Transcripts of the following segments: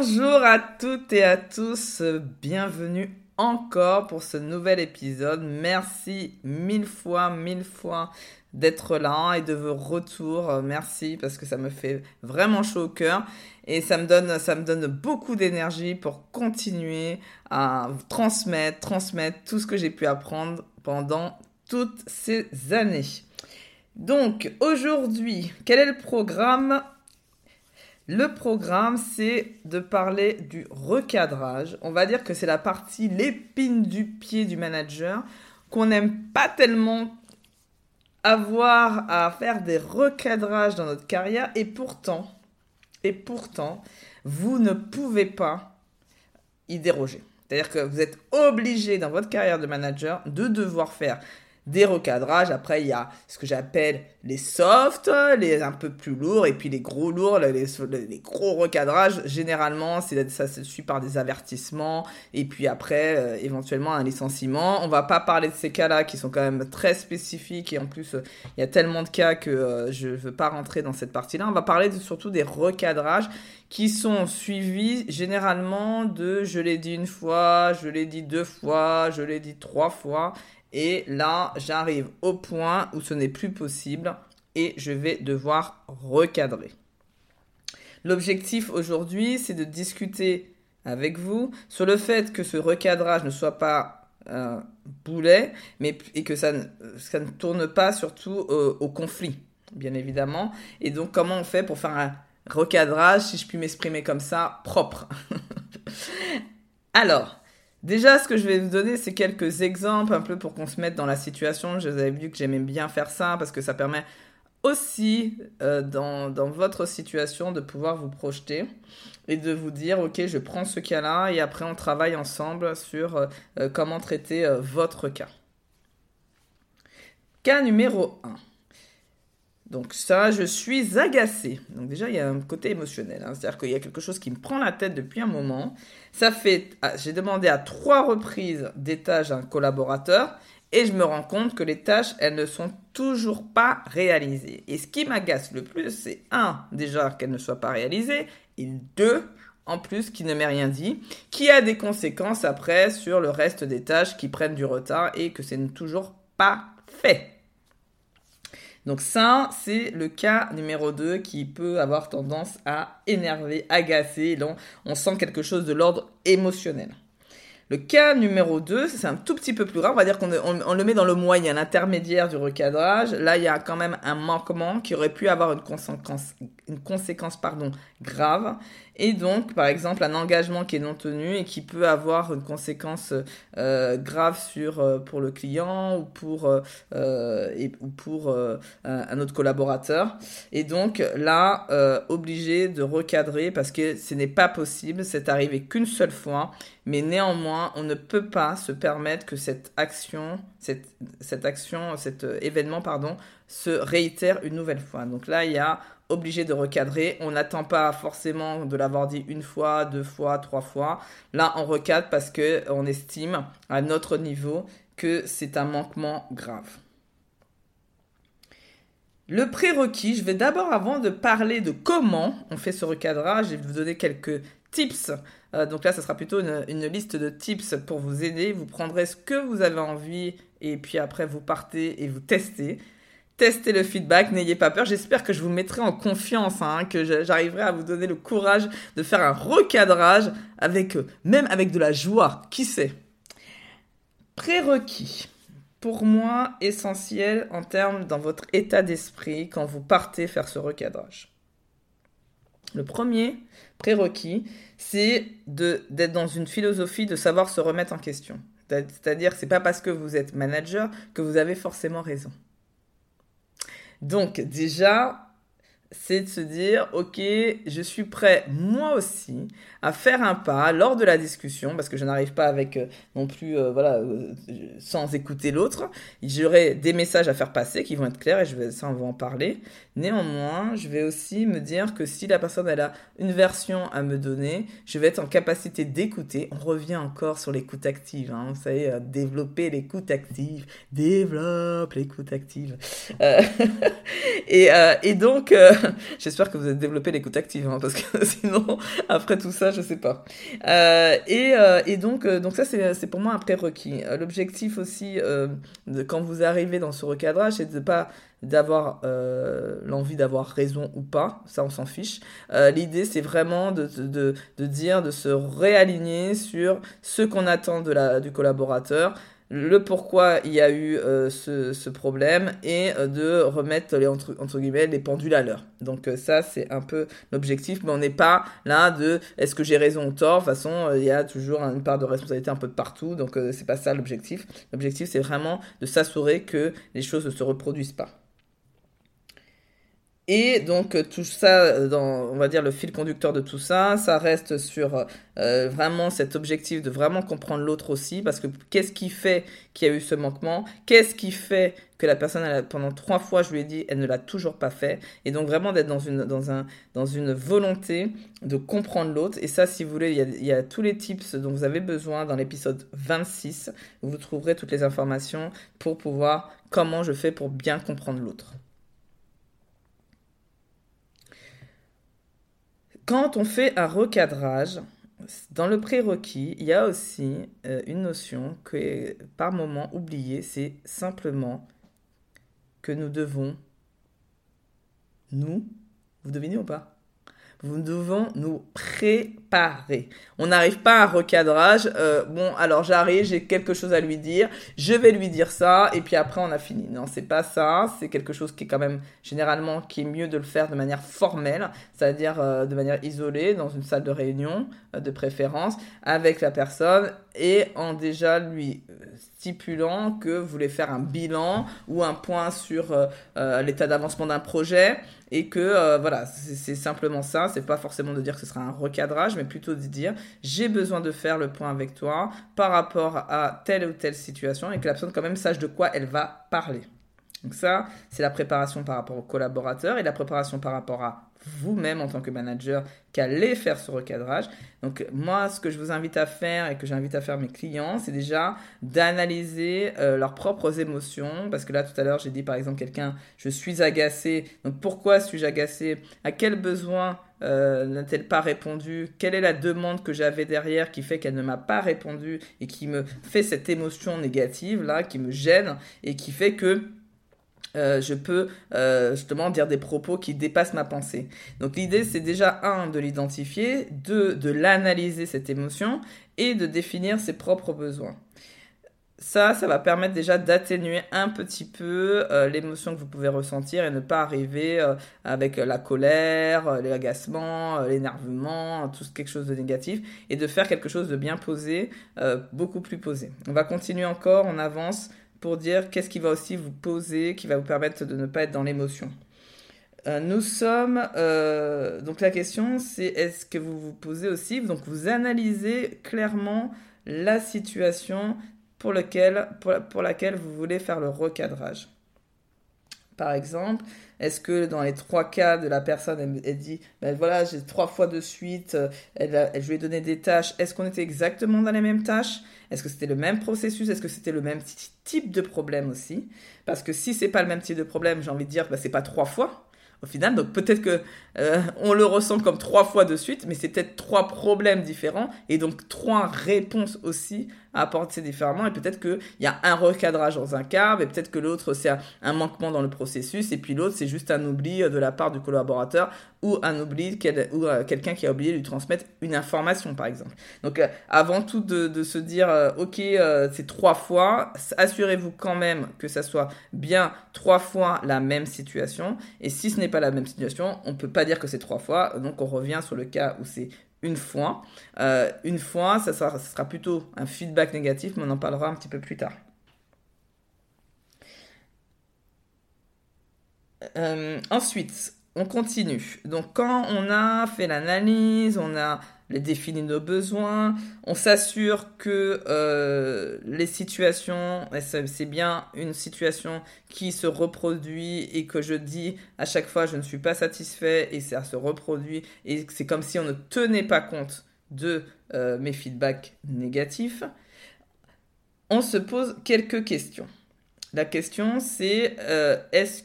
Bonjour à toutes et à tous, bienvenue encore pour ce nouvel épisode. Merci mille fois, mille fois d'être là et de vos retours. Merci parce que ça me fait vraiment chaud au cœur et ça me donne, ça me donne beaucoup d'énergie pour continuer à transmettre, transmettre tout ce que j'ai pu apprendre pendant toutes ces années. Donc aujourd'hui, quel est le programme le programme, c'est de parler du recadrage. On va dire que c'est la partie, l'épine du pied du manager, qu'on n'aime pas tellement avoir à faire des recadrages dans notre carrière. Et pourtant, vous ne pouvez pas y déroger. C'est-à-dire que vous êtes obligé dans votre carrière de manager de devoir faire des recadrages. Après, il y a ce que j'appelle les softs, les un peu plus lourds, et puis les gros lourds, les, gros recadrages. Généralement, ça se suit par des avertissements, et puis après, euh, éventuellement, un licenciement. On va pas parler de ces cas-là qui sont quand même très spécifiques, et en plus, euh, il y a tellement de cas que euh, je veux pas rentrer dans cette partie-là. On va parler surtout des recadrages qui sont suivis généralement de je l'ai dit une fois, je l'ai dit deux fois, je l'ai dit trois fois, et là, j'arrive au point où ce n'est plus possible et je vais devoir recadrer. L'objectif aujourd'hui, c'est de discuter avec vous sur le fait que ce recadrage ne soit pas un boulet, mais et que ça ne, ça ne tourne pas surtout au conflit, bien évidemment. Et donc, comment on fait pour faire un recadrage, si je puis m'exprimer comme ça, propre? Alors, Déjà, ce que je vais vous donner, c'est quelques exemples un peu pour qu'on se mette dans la situation. Je vous avais vu que j'aimais bien faire ça parce que ça permet aussi euh, dans, votre situation de pouvoir vous projeter et de vous dire, ok, je prends ce cas-là et après on travaille ensemble sur euh, euh, comment traiter votre cas. Cas numéro 1. Donc ça, je suis agacée. Donc déjà, il y a un côté émotionnel. Hein. C'est-à-dire qu'il y a quelque chose qui me prend la tête depuis un moment. Ça fait, ah, j'ai demandé à trois reprises des tâches à un collaborateur et je me rends compte que les tâches, elles ne sont toujours pas réalisées. Et ce qui m'agace le plus, c'est un, déjà qu'elles ne soient pas réalisées, et deux, en plus, qui ne m'ait rien dit, qui a des conséquences après sur le reste des tâches qui prennent du retard et que c'est toujours pas fait. Donc ça, c'est le cas numéro 2 qui peut avoir tendance à énerver, agacer. Donc on sent quelque chose de l'ordre émotionnel. Le cas numéro 2, c'est un tout petit peu plus grave. On va dire qu'on le met dans le moyen, l'intermédiaire du recadrage. Là, il y a quand même un manquement qui aurait pu avoir une conséquence, une conséquence pardon, grave. Et donc, par exemple, un engagement qui est non tenu et qui peut avoir une conséquence euh, grave sur, euh, pour le client ou pour, euh, et, ou pour un autre collaborateur. Et donc, là, obligé de recadrer parce que ce n'est pas possible. C'est arrivé qu'une seule fois. Mais néanmoins, on ne peut pas se permettre que cette action, cette, cette action, cet événement, pardon, se réitère une nouvelle fois. Donc là, il y a obligé de recadrer. On n'attend pas forcément de l'avoir dit une fois, deux fois, trois fois. Là, on recadre parce que on estime à notre niveau que c'est un manquement grave. Le prérequis, je vais d'abord, avant de parler de comment on fait ce recadrage, je vais vous donner quelques tips. Euh, donc là, ce sera plutôt une, une, liste de tips pour vous aider. Vous prendrez ce que vous avez envie et puis après, vous partez et vous testez testez le feedback, n'ayez pas peur. J'espère que je vous mettrai en confiance, hein, que j'arriverai à vous donner le courage de faire un recadrage avec, euh, même avec de la joie, qui sait. Prérequis. Pour moi, essentiel en termes dans votre état d'esprit quand vous partez faire ce recadrage. Le premier prérequis, c'est d'être dans une philosophie de savoir se remettre en question. C'est-à-dire c'est pas parce que vous êtes manager que vous avez forcément raison. Donc déjà, c'est de se dire, ok, je suis prêt moi aussi à faire un pas lors de la discussion, parce que je n'arrive pas avec euh, non plus, euh, voilà, euh, sans écouter l'autre. J'aurai des messages à faire passer qui vont être clairs et je vais, ça on va en parler. Néanmoins, je vais aussi me dire que si la personne a une version à me donner, je vais être en capacité d'écouter. On revient encore sur l'écoute active, hein, vous savez, développer l'écoute active, développe l'écoute active. et, et donc J'espère que vous avez développé l'écoute active, hein, parce que sinon, après tout ça, je sais pas. Euh, et, euh, donc, euh, ça, c'est pour moi un prérequis. L'objectif aussi, quand vous arrivez dans ce recadrage, c'est de pas d'avoir l'envie d'avoir raison ou pas, ça on s'en fiche. L'idée c'est vraiment de, de, de, dire, de se réaligner sur ce qu'on attend de la, du collaborateur, le pourquoi il y a eu euh, ce, problème et euh, de remettre les entre, guillemets les pendules à l'heure. Donc euh, ça c'est un peu l'objectif, mais on n'est pas là de est-ce que j'ai raison ou tort? De toute façon, il y a toujours une part de responsabilité un peu de partout, donc c'est pas ça l'objectif. L'objectif c'est vraiment de s'assurer que les choses ne se reproduisent pas. Et donc euh, tout ça, euh, dans, on va dire le fil conducteur de tout ça, ça reste sur euh, vraiment cet objectif de vraiment comprendre l'autre aussi, parce que qu'est-ce qui fait qu'il y a eu ce manquement? Qu'est-ce qui fait que la personne, pendant trois fois, je lui ai dit, elle ne l'a toujours pas fait? Et donc vraiment d'être dans une, dans, un, dans une volonté de comprendre l'autre. Et ça, si vous voulez, il y, a, il y a tous les tips dont vous avez besoin dans l'épisode 26, où vous trouverez toutes les informations pour pouvoir, comment je fais pour bien comprendre l'autre. Quand on fait un recadrage, dans le prérequis, il y a aussi euh, une notion que par moment oubliée, c'est simplement que nous devons, nous, vous devinez ou pas? Nous devons nous préparer. On n'arrive pas à un recadrage. Euh, bon, alors j'arrive, j'ai quelque chose à lui dire, je vais lui dire ça, et puis après on a fini. Non, c'est pas ça. C'est quelque chose qui est quand même généralement qui est mieux de le faire de manière formelle, c'est-à-dire euh, de manière isolée dans une salle de réunion euh, de préférence avec la personne et en déjà lui stipulant que vous voulez faire un bilan ou un point sur l'état d'avancement d'un projet et que euh, voilà, c'est simplement ça. C'est pas forcément de dire que ce sera un recadrage, mais plutôt de dire j'ai besoin de faire le point avec toi par rapport à telle ou telle situation et que la personne quand même sache de quoi elle va parler. Donc ça, c'est la préparation par rapport aux collaborateurs et la préparation par rapport à vous-même en tant que manager qu'allez faire ce recadrage. Donc moi, ce que je vous invite à faire et que j'invite à faire mes clients, c'est déjà d'analyser euh, leurs propres émotions. Parce que là, tout à l'heure, j'ai dit par exemple quelqu'un, je suis agacé. Donc pourquoi suis-je agacé? À quel besoin euh, n'a-t-elle pas répondu? Quelle est la demande que j'avais derrière qui fait qu'elle ne m'a pas répondu et qui me fait cette émotion négative là, qui me gêne et qui fait que euh, je peux euh, justement dire des propos qui dépassent ma pensée. Donc l'idée c'est déjà un de l'identifier, deux de l'analyser cette émotion et de définir ses propres besoins. Ça, ça va permettre déjà d'atténuer un petit peu euh, l'émotion que vous pouvez ressentir et ne pas arriver avec la colère, l'agacement, l'énervement, tout quelque chose de négatif et de faire quelque chose de bien posé, beaucoup plus posé. On va continuer encore, on avance pour dire qu'est-ce qui va aussi vous poser, qui va vous permettre de ne pas être dans l'émotion. Euh, nous sommes. Euh, donc la question, c'est est-ce que vous vous posez aussi, donc vous analysez clairement la situation pour, laquelle vous voulez faire le recadrage. Par exemple, est-ce que dans les trois cas de la personne, elle, dit, ben voilà, j'ai trois fois de suite, euh, elle, je lui ai donné des tâches, est-ce qu'on était exactement dans les mêmes tâches? Est-ce que c'était le même processus? Est-ce que c'était le même type de problème aussi? Parce que si c'est pas le même type de problème, j'ai envie de dire, ben, c'est pas trois fois au final. Donc peut-être que euh, on le ressent comme trois fois de suite, mais c'est peut-être trois problèmes différents et donc trois réponses aussi à apporter différemment. Et peut-être qu'il y a un recadrage dans un cas, mais peut-être que l'autre c'est un manquement dans le processus et puis l'autre c'est juste un oubli de la part du collaborateur ou un oubli ou euh, quelqu'un qui a oublié de lui transmettre une information par exemple. Donc euh, avant tout de, se dire ok c'est trois fois, assurez-vous quand même que ça soit bien trois fois la même situation et si ce n'est pas la même situation, on peut pas dire que c'est trois fois, donc on revient sur le cas où c'est une fois. Euh, une fois, ça sera, plutôt un feedback négatif, mais on en parlera un petit peu plus tard. Euh, ensuite, on continue. Donc quand on a fait l'analyse, on a défini nos besoins, on s'assure que euh, les situations, c'est bien une situation qui se reproduit et que je dis à chaque fois je ne suis pas satisfait et ça se reproduit et c'est comme si on ne tenait pas compte de euh, mes feedbacks négatifs. On se pose quelques questions. La question c'est euh, est-ce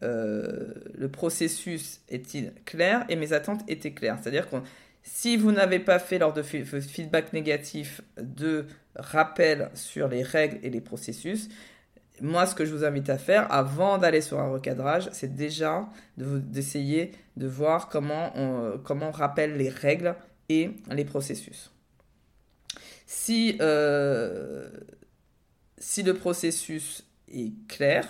que le processus est-il clair et mes attentes étaient claires C'est-à-dire qu'on si vous n'avez pas fait lors de feedback négatif de rappel sur les règles et les processus, moi, ce que je vous invite à faire avant d'aller sur un recadrage, c'est déjà d'essayer de, voir comment on, comment on rappelle les règles et les processus. Si, euh, si le processus est clair,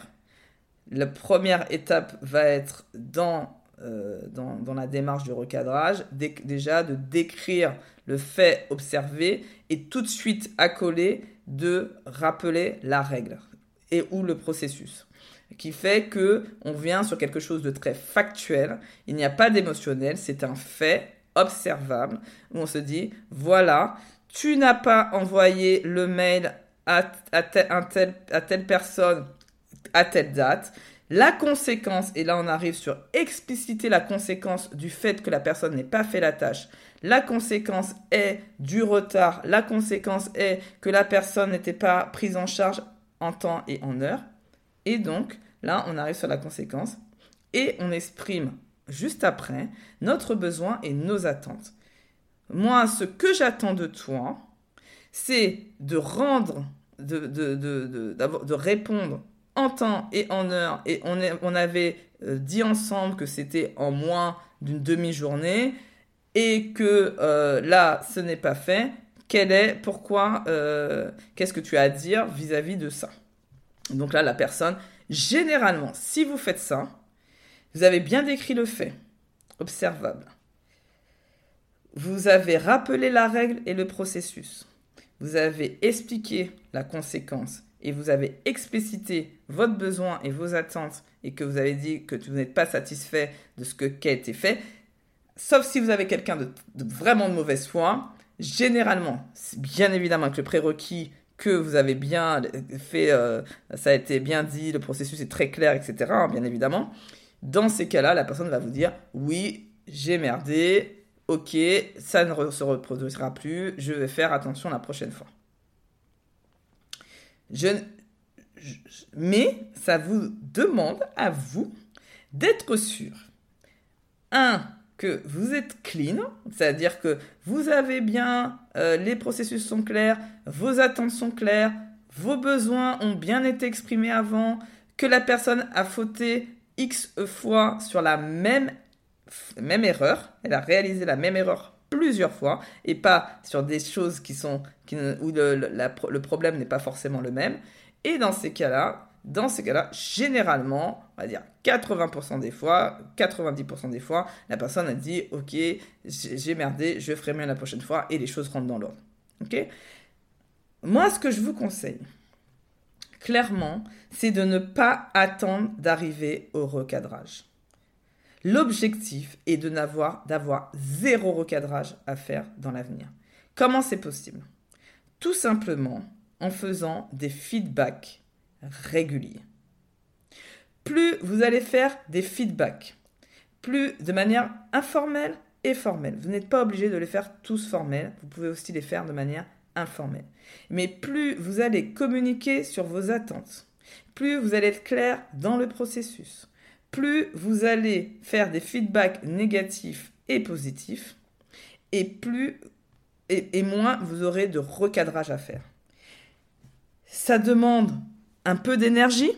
la première étape va être dans euh, dans, la démarche du recadrage, déjà de décrire le fait observé et tout de suite accoler de rappeler la règle et ou le processus. Qui fait que on vient sur quelque chose de très factuel, il n'y a pas d'émotionnel, c'est un fait observable où on se dit voilà, tu n'as pas envoyé le mail à, à telle personne à telle date, la conséquence, et là on arrive sur expliciter la conséquence du fait que la personne n'ait pas fait la tâche. La conséquence est du retard. La conséquence est que la personne n'était pas prise en charge en temps et en heure. Et donc, là, on arrive sur la conséquence et on exprime juste après notre besoin et nos attentes. Moi, ce que j'attends de toi, c'est de rendre, de, de, de, de répondre en temps et en heure, et on, avait euh, dit ensemble que c'était en moins d'une demi-journée, et que euh, là, ce n'est pas fait, quel est, pourquoi, euh, qu'est-ce que tu as à dire vis-à-vis de ça? Donc là, la personne, généralement, si vous faites ça, vous avez bien décrit le fait, observable. Vous avez rappelé la règle et le processus. Vous avez expliqué la conséquence et vous avez explicité votre besoin et vos attentes et que vous avez dit que vous n'êtes pas satisfait de ce qui a été fait, sauf si vous avez quelqu'un de, vraiment de mauvaise foi, généralement, bien évidemment avec le prérequis que vous avez bien fait, euh, ça a été bien dit, le processus est très clair, etc., hein, bien évidemment, dans ces cas-là, la personne va vous dire, oui, j'ai merdé, ok, ça ne se reproduira plus, je vais faire attention la prochaine fois. Mais ça vous demande à vous d'être sûr. Un, que vous êtes clean, c'est-à-dire que vous avez bien, euh, les processus sont clairs, vos attentes sont claires, vos besoins ont bien été exprimés avant, que la personne a fauté X fois sur la même, même erreur, elle a réalisé la même erreur plusieurs fois et pas sur des choses qui sont qui, où le, le problème n'est pas forcément le même. Et dans ces cas-là, généralement, on va dire 80% des fois, 90% des fois, la personne a dit Ok, j'ai merdé, je ferai mieux la prochaine fois et les choses rentrent dans l'ordre. Ok? Moi, ce que je vous conseille, clairement, c'est de ne pas attendre d'arriver au recadrage. L'objectif est de n'avoir d'avoir zéro recadrage à faire dans l'avenir. Comment c'est possible? Tout simplement en faisant des feedbacks réguliers. Plus vous allez faire des feedbacks, plus de manière informelle et formelle. Vous n'êtes pas obligé de les faire tous formels, vous pouvez aussi les faire de manière informelle. Mais plus vous allez communiquer sur vos attentes, plus vous allez être clair dans le processus, plus vous allez faire des feedbacks négatifs et positifs, et plus et, moins vous aurez de recadrage à faire. Ça demande un peu d'énergie,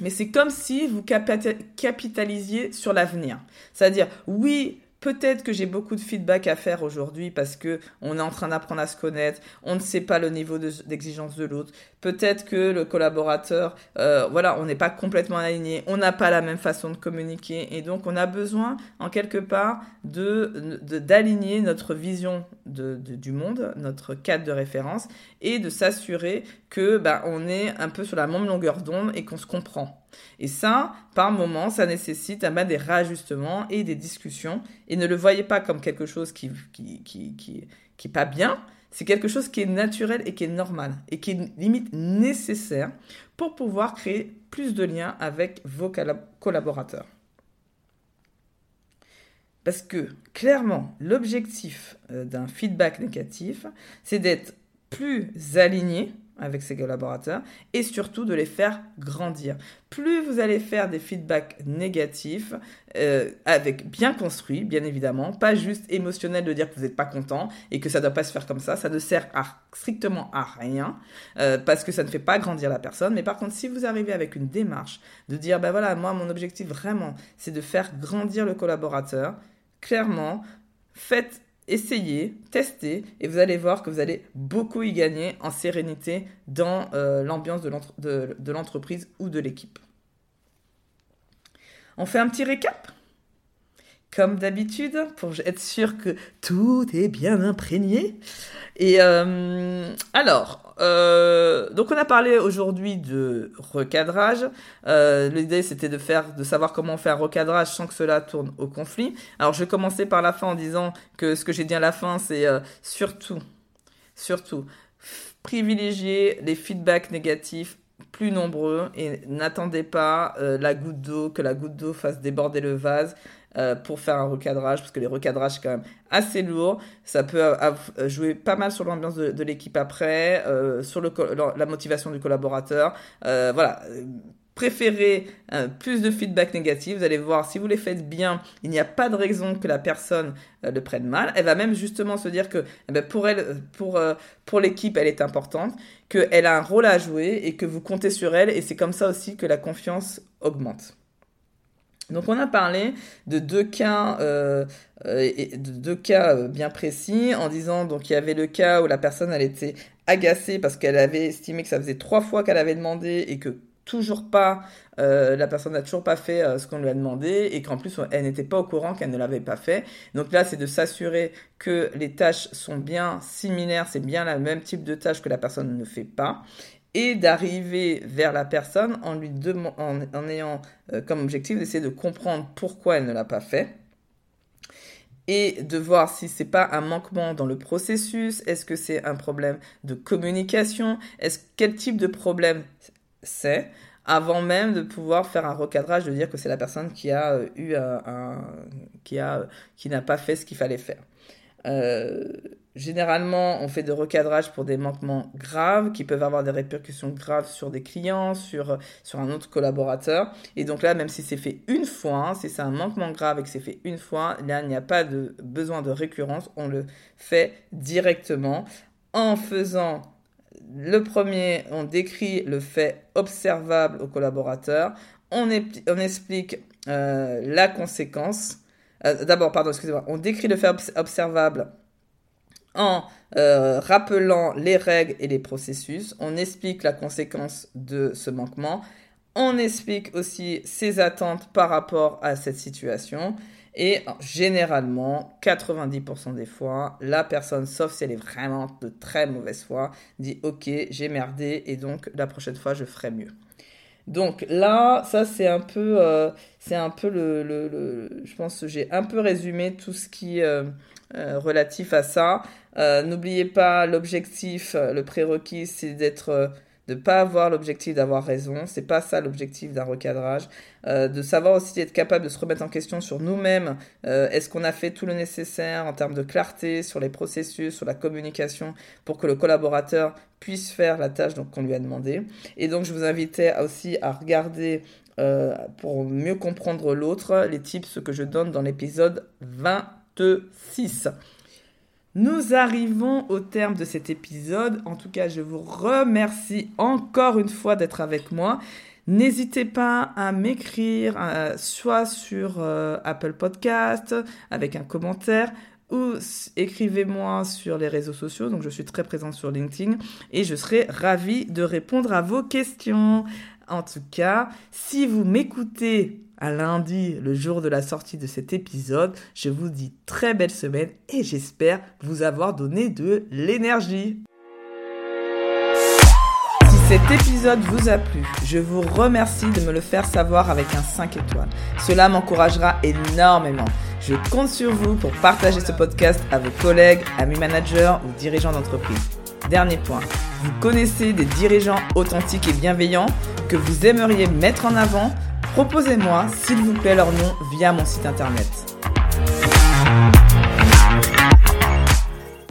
mais c'est comme si vous capitalisiez sur l'avenir. C'est-à-dire, oui, Peut-être que j'ai beaucoup de feedback à faire aujourd'hui parce que on est en train d'apprendre à se connaître, on ne sait pas le niveau d'exigence de, l'autre. Peut-être que le collaborateur, euh, voilà, on n'est pas complètement aligné, on n'a pas la même façon de communiquer et donc on a besoin, en quelque part, de d'aligner notre vision de, du monde, notre cadre de référence et de s'assurer que bah, on est un peu sur la même longueur d'onde et qu'on se comprend. Et ça, par moment, ça nécessite ben, des réajustements et des discussions. Et ne le voyez pas comme quelque chose qui qui, qui, qui, qui pas bien. C'est quelque chose qui est naturel et qui est normal et qui est limite nécessaire pour pouvoir créer plus de liens avec vos collaborateurs. Parce que clairement, l'objectif euh, d'un feedback négatif, c'est d'être plus aligné avec ses collaborateurs et surtout de les faire grandir. Plus vous allez faire des feedbacks négatifs, euh, avec bien construit, bien évidemment, pas juste émotionnel de dire que vous n'êtes pas content et que ça ne doit pas se faire comme ça, ça ne sert strictement à rien euh, parce que ça ne fait pas grandir la personne. Mais par contre, si vous arrivez avec une démarche de dire, ben voilà, moi mon objectif vraiment, c'est de faire grandir le collaborateur, clairement, faites essayez, testez, et vous allez voir que vous allez beaucoup y gagner en sérénité dans euh, l'ambiance de l'entreprise ou de l'équipe. On fait un petit récap? Comme d'habitude, pour être sûr que tout est bien imprégné. Et euh, alors, euh, donc on a parlé aujourd'hui de recadrage. Euh, L'idée c'était de faire, de savoir comment faire un recadrage sans que cela tourne au conflit. Alors je vais commencer par la fin en disant que ce que j'ai dit à la fin, c'est euh, surtout, surtout privilégier les feedbacks négatifs plus nombreux et n'attendez pas euh, la goutte d'eau, que la goutte d'eau fasse déborder le vase. Euh, pour faire un recadrage, parce que les recadrages, c'est quand même assez lourd. Ça peut jouer pas mal sur l'ambiance de, l'équipe après, euh, sur la motivation du collaborateur. Voilà. Préférez plus de feedback négatif. Vous allez voir, si vous les faites bien, il n'y a pas de raison que la personne le prenne mal. Elle va même justement se dire que eh ben, pour elle, pour, pour l'équipe, elle est importante, qu'elle a un rôle à jouer et que vous comptez sur elle. Et c'est comme ça aussi que la confiance augmente. Donc on a parlé de deux cas, euh, euh, de deux cas euh, bien précis en disant donc il y avait le cas où la personne elle était agacée parce qu'elle avait estimé que ça faisait trois fois qu'elle avait demandé et que toujours pas la personne n'a toujours pas fait ce qu'on lui a demandé et qu'en plus elle n'était pas au courant qu'elle ne l'avait pas fait. Donc là c'est de s'assurer que les tâches sont bien similaires, c'est bien le même type de tâche que la personne ne fait pas et d'arriver vers la personne en lui en, en ayant euh, comme objectif d'essayer de comprendre pourquoi elle ne l'a pas fait et de voir si c'est pas un manquement dans le processus, est-ce que c'est un problème de communication, est-ce quel type de problème c'est avant même de pouvoir faire un recadrage de dire que c'est la personne qui a euh, eu un, qui a qui n'a pas fait ce qu'il fallait faire. Euh, généralement, on fait de recadrage pour des manquements graves qui peuvent avoir des répercussions graves sur des clients, sur, sur un autre collaborateur. Et donc là, même si c'est fait une fois, hein, si c'est un manquement grave et que c'est fait une fois, là, il n'y a pas de besoin de récurrence. On le fait directement en faisant le premier, on décrit le fait observable au collaborateur. On, explique euh, la conséquence euh, d'abord, pardon, excusez-moi. On décrit le fait observable en euh, rappelant les règles et les processus. On explique la conséquence de ce manquement. On explique aussi ses attentes par rapport à cette situation. Et généralement, 90% des fois, la personne, sauf si elle est vraiment de très mauvaise foi, dit Ok, j'ai merdé et donc la prochaine fois, je ferai mieux. Donc là, ça c'est un peu, euh, c'est un peu le, je pense que j'ai un peu résumé tout ce qui est euh, euh, relatif à ça. N'oubliez pas l'objectif, le prérequis, c'est d'être de pas avoir l'objectif d'avoir raison, c'est pas ça l'objectif d'un recadrage, euh, de savoir aussi être capable de se remettre en question sur nous-mêmes, euh, est-ce qu'on a fait tout le nécessaire en termes de clarté sur les processus, sur la communication pour que le collaborateur puisse faire la tâche qu'on lui a demandé? Et donc je vous invitais aussi à regarder euh, pour mieux comprendre l'autre les tips que je donne dans l'épisode 26. Nous arrivons au terme de cet épisode. En tout cas, je vous remercie encore une fois d'être avec moi. N'hésitez pas à m'écrire soit sur euh, Apple Podcast avec un commentaire ou écrivez-moi sur les réseaux sociaux. Donc je suis très présente sur LinkedIn et je serai ravie de répondre à vos questions. En tout cas, si vous m'écoutez à lundi, le jour de la sortie de cet épisode. Je vous dis très belle semaine et j'espère vous avoir donné de l'énergie. cet épisode vous a plu, je vous remercie de me le faire savoir avec un 5 étoiles. Cela m'encouragera énormément. Je compte sur vous pour partager ce podcast à vos collègues, amis managers ou dirigeants d'entreprise. Dernier point, vous connaissez des dirigeants authentiques et bienveillants que vous aimeriez mettre en avant? Proposez-moi, s'il vous plaît, leur nom via mon site internet.